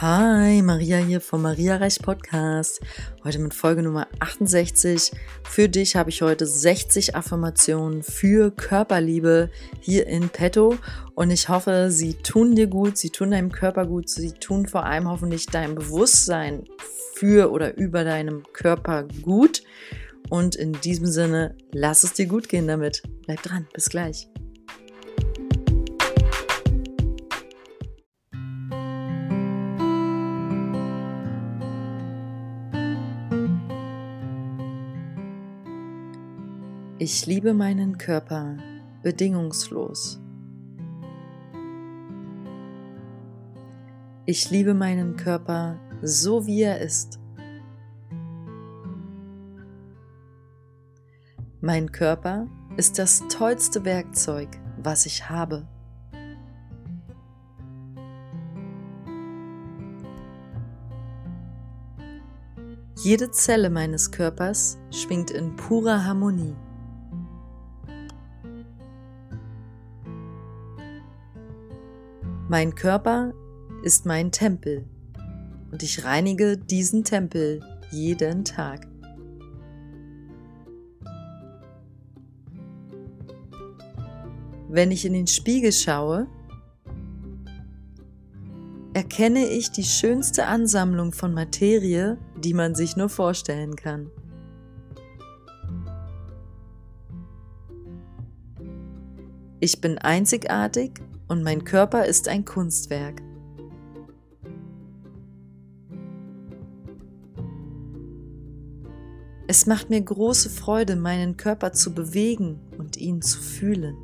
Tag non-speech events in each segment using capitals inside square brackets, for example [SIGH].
Hi, Maria hier vom Maria Reich Podcast. Heute mit Folge Nummer 68. Für dich habe ich heute 60 Affirmationen für Körperliebe hier in petto und ich hoffe, sie tun dir gut, sie tun deinem Körper gut, sie tun vor allem hoffentlich deinem Bewusstsein für oder über deinem Körper gut. Und in diesem Sinne, lass es dir gut gehen damit. Bleib dran, bis gleich. Ich liebe meinen Körper bedingungslos. Ich liebe meinen Körper so wie er ist. Mein Körper ist das tollste Werkzeug, was ich habe. Jede Zelle meines Körpers schwingt in purer Harmonie. Mein Körper ist mein Tempel und ich reinige diesen Tempel jeden Tag. Wenn ich in den Spiegel schaue, erkenne ich die schönste Ansammlung von Materie, die man sich nur vorstellen kann. Ich bin einzigartig und mein Körper ist ein Kunstwerk. Es macht mir große Freude, meinen Körper zu bewegen und ihn zu fühlen.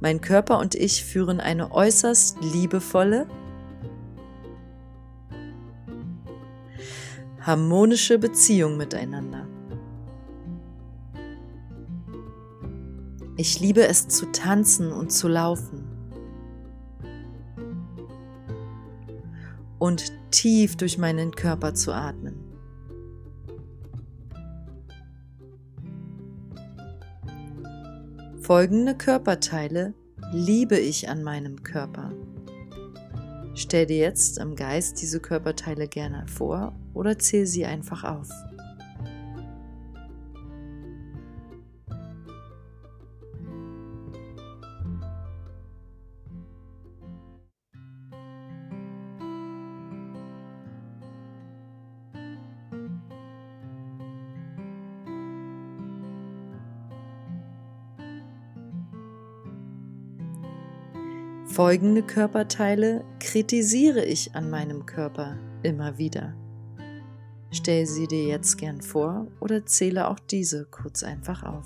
Mein Körper und ich führen eine äußerst liebevolle, harmonische Beziehung miteinander. Ich liebe es zu tanzen und zu laufen. Und tief durch meinen Körper zu atmen. Folgende Körperteile liebe ich an meinem Körper. Stell dir jetzt im Geist diese Körperteile gerne vor oder zähl sie einfach auf. Folgende Körperteile kritisiere ich an meinem Körper immer wieder. Stell sie dir jetzt gern vor oder zähle auch diese kurz einfach auf.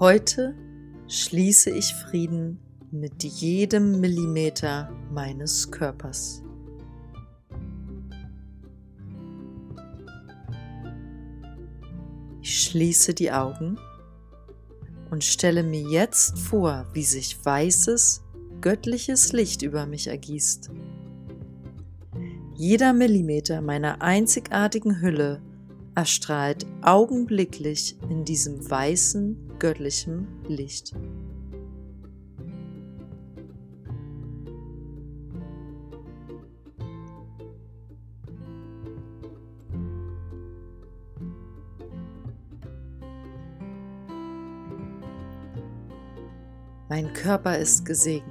Heute schließe ich Frieden mit jedem Millimeter meines Körpers. Ich schließe die Augen und stelle mir jetzt vor, wie sich weißes, göttliches Licht über mich ergießt. Jeder Millimeter meiner einzigartigen Hülle erstrahlt augenblicklich in diesem weißen, göttlichen Licht. Mein Körper ist gesegnet.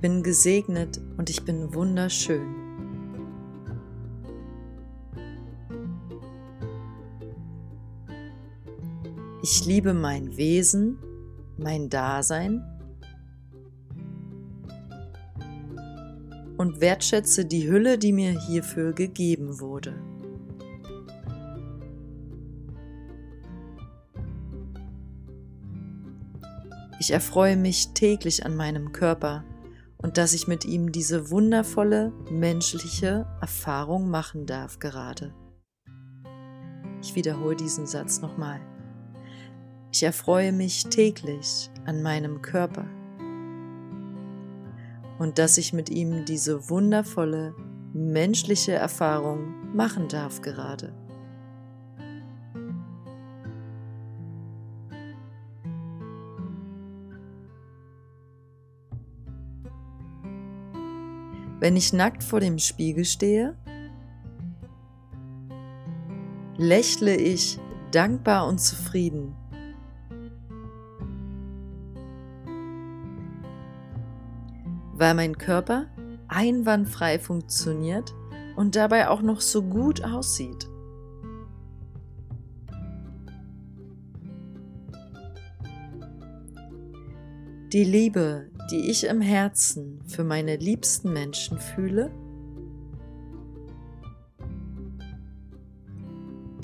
Ich bin gesegnet und ich bin wunderschön. Ich liebe mein Wesen, mein Dasein und wertschätze die Hülle, die mir hierfür gegeben wurde. Ich erfreue mich täglich an meinem Körper und dass ich mit ihm diese wundervolle menschliche Erfahrung machen darf gerade. Ich wiederhole diesen Satz nochmal. Ich erfreue mich täglich an meinem Körper und dass ich mit ihm diese wundervolle menschliche Erfahrung machen darf gerade. Wenn ich nackt vor dem Spiegel stehe, lächle ich dankbar und zufrieden. Weil mein Körper einwandfrei funktioniert und dabei auch noch so gut aussieht. Die Liebe, die ich im Herzen für meine liebsten Menschen fühle,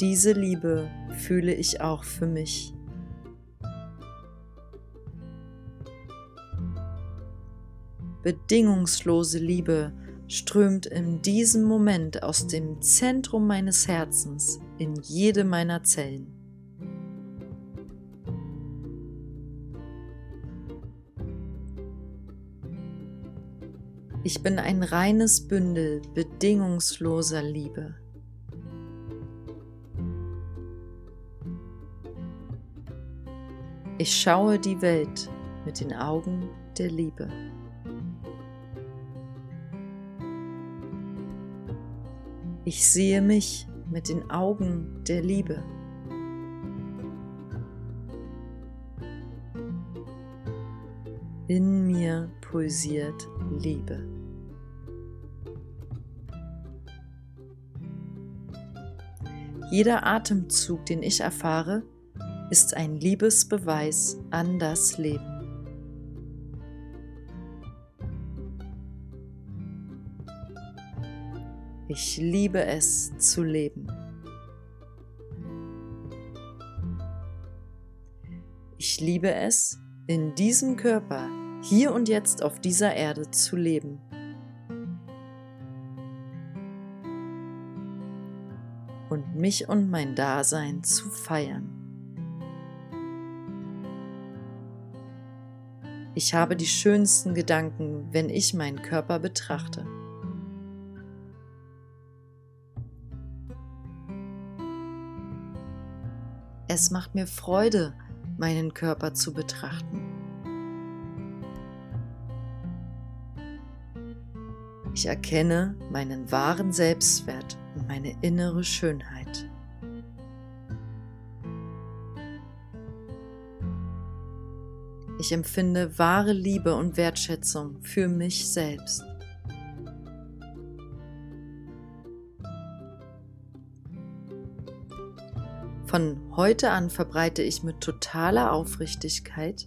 diese Liebe fühle ich auch für mich. Bedingungslose Liebe strömt in diesem Moment aus dem Zentrum meines Herzens in jede meiner Zellen. Ich bin ein reines Bündel bedingungsloser Liebe. Ich schaue die Welt mit den Augen der Liebe. Ich sehe mich mit den Augen der Liebe. In mir pulsiert Liebe. Jeder Atemzug, den ich erfahre, ist ein Liebesbeweis an das Leben. Ich liebe es zu leben. Ich liebe es, in diesem Körper, hier und jetzt auf dieser Erde zu leben. Und mich und mein Dasein zu feiern. Ich habe die schönsten Gedanken, wenn ich meinen Körper betrachte. Es macht mir Freude, meinen Körper zu betrachten. Ich erkenne meinen wahren Selbstwert meine innere Schönheit. Ich empfinde wahre Liebe und Wertschätzung für mich selbst. Von heute an verbreite ich mit totaler Aufrichtigkeit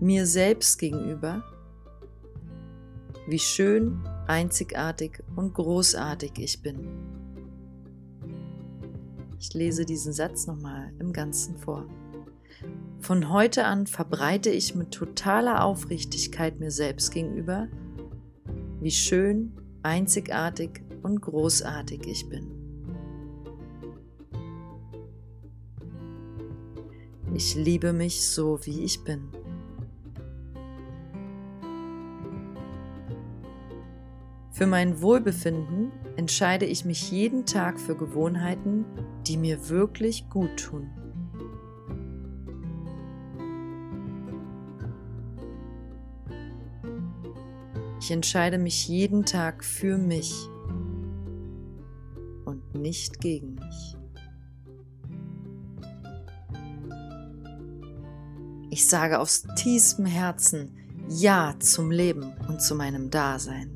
mir selbst gegenüber, wie schön, einzigartig und großartig ich bin. Ich lese diesen Satz nochmal im Ganzen vor. Von heute an verbreite ich mit totaler Aufrichtigkeit mir selbst gegenüber, wie schön, einzigartig und großartig ich bin. Ich liebe mich so, wie ich bin. Für mein Wohlbefinden entscheide ich mich jeden Tag für Gewohnheiten, die mir wirklich gut tun. Ich entscheide mich jeden Tag für mich und nicht gegen mich. Ich sage aus tiefstem Herzen Ja zum Leben und zu meinem Dasein.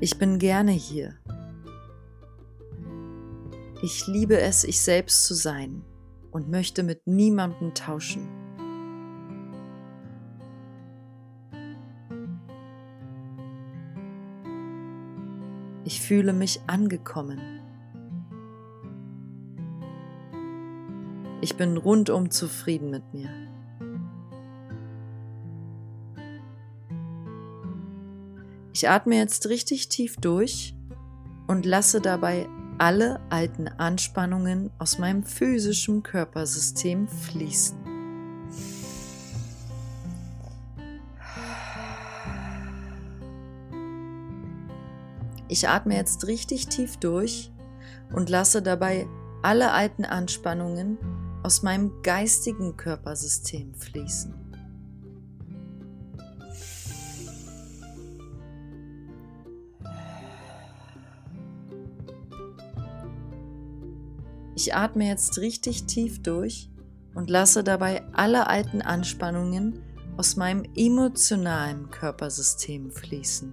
Ich bin gerne hier. Ich liebe es, ich selbst zu sein und möchte mit niemandem tauschen. Ich fühle mich angekommen. Ich bin rundum zufrieden mit mir. Ich atme jetzt richtig tief durch und lasse dabei alle alten Anspannungen aus meinem physischen Körpersystem fließen. Ich atme jetzt richtig tief durch und lasse dabei alle alten Anspannungen aus meinem geistigen Körpersystem fließen. Ich atme jetzt richtig tief durch und lasse dabei alle alten Anspannungen aus meinem emotionalen Körpersystem fließen.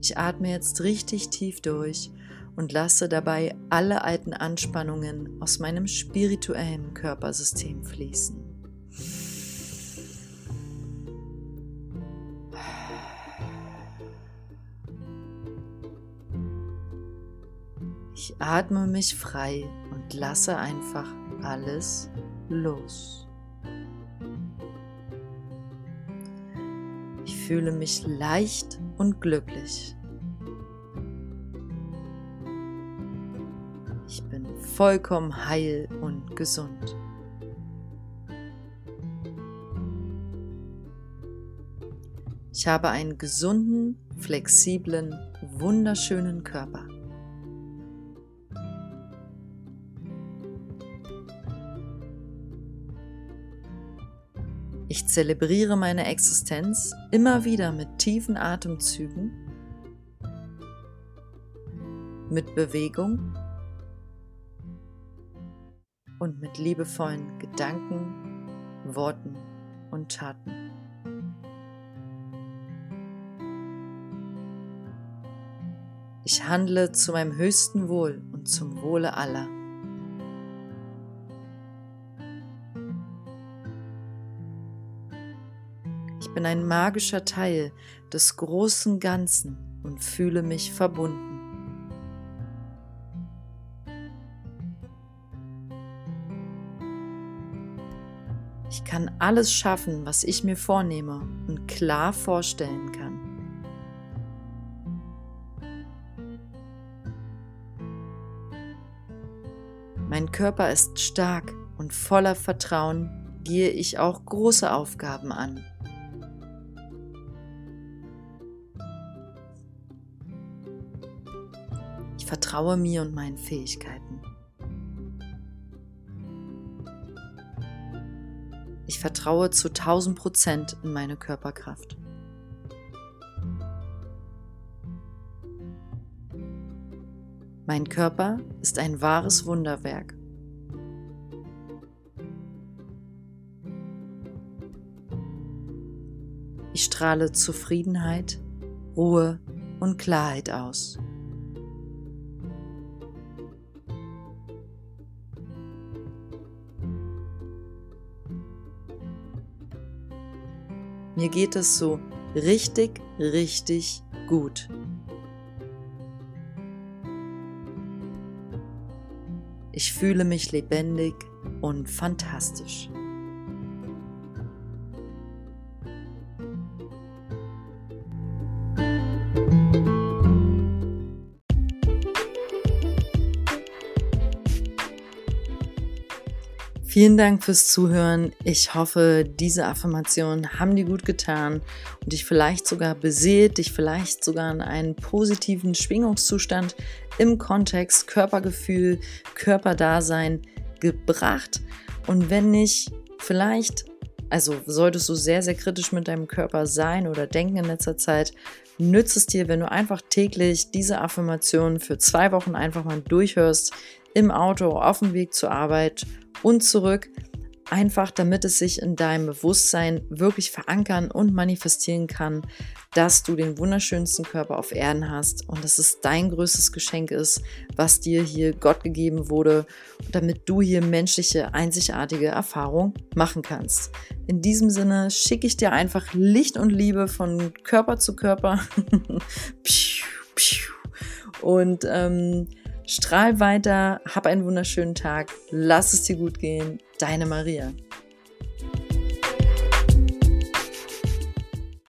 Ich atme jetzt richtig tief durch und lasse dabei alle alten Anspannungen aus meinem spirituellen Körpersystem fließen. Atme mich frei und lasse einfach alles los. Ich fühle mich leicht und glücklich. Ich bin vollkommen heil und gesund. Ich habe einen gesunden, flexiblen, wunderschönen Körper. Ich zelebriere meine Existenz immer wieder mit tiefen Atemzügen, mit Bewegung und mit liebevollen Gedanken, Worten und Taten. Ich handle zu meinem höchsten Wohl und zum Wohle aller. Bin ein magischer Teil des großen Ganzen und fühle mich verbunden. Ich kann alles schaffen, was ich mir vornehme und klar vorstellen kann. Mein Körper ist stark und voller Vertrauen gehe ich auch große Aufgaben an. Vertraue mir und meinen Fähigkeiten. Ich vertraue zu 1000 Prozent in meine Körperkraft. Mein Körper ist ein wahres Wunderwerk. Ich strahle Zufriedenheit, Ruhe und Klarheit aus. Mir geht es so richtig, richtig gut. Ich fühle mich lebendig und fantastisch. Vielen Dank fürs Zuhören. Ich hoffe, diese Affirmationen haben dir gut getan und dich vielleicht sogar beseelt, dich vielleicht sogar in einen positiven Schwingungszustand im Kontext Körpergefühl, Körperdasein gebracht. Und wenn nicht, vielleicht, also solltest du sehr, sehr kritisch mit deinem Körper sein oder denken in letzter Zeit, nützt es dir, wenn du einfach täglich diese Affirmationen für zwei Wochen einfach mal durchhörst, im Auto, auf dem Weg zur Arbeit und zurück. einfach damit es sich in deinem Bewusstsein wirklich verankern und manifestieren kann, dass du den wunderschönsten Körper auf Erden hast und dass es dein größtes Geschenk ist, was dir hier Gott gegeben wurde, damit du hier menschliche, einzigartige Erfahrung machen kannst. In diesem Sinne schicke ich dir einfach Licht und Liebe von Körper zu Körper. [LAUGHS] und ähm, strahl weiter, hab einen wunderschönen Tag, lass es dir gut gehen. Deine Maria.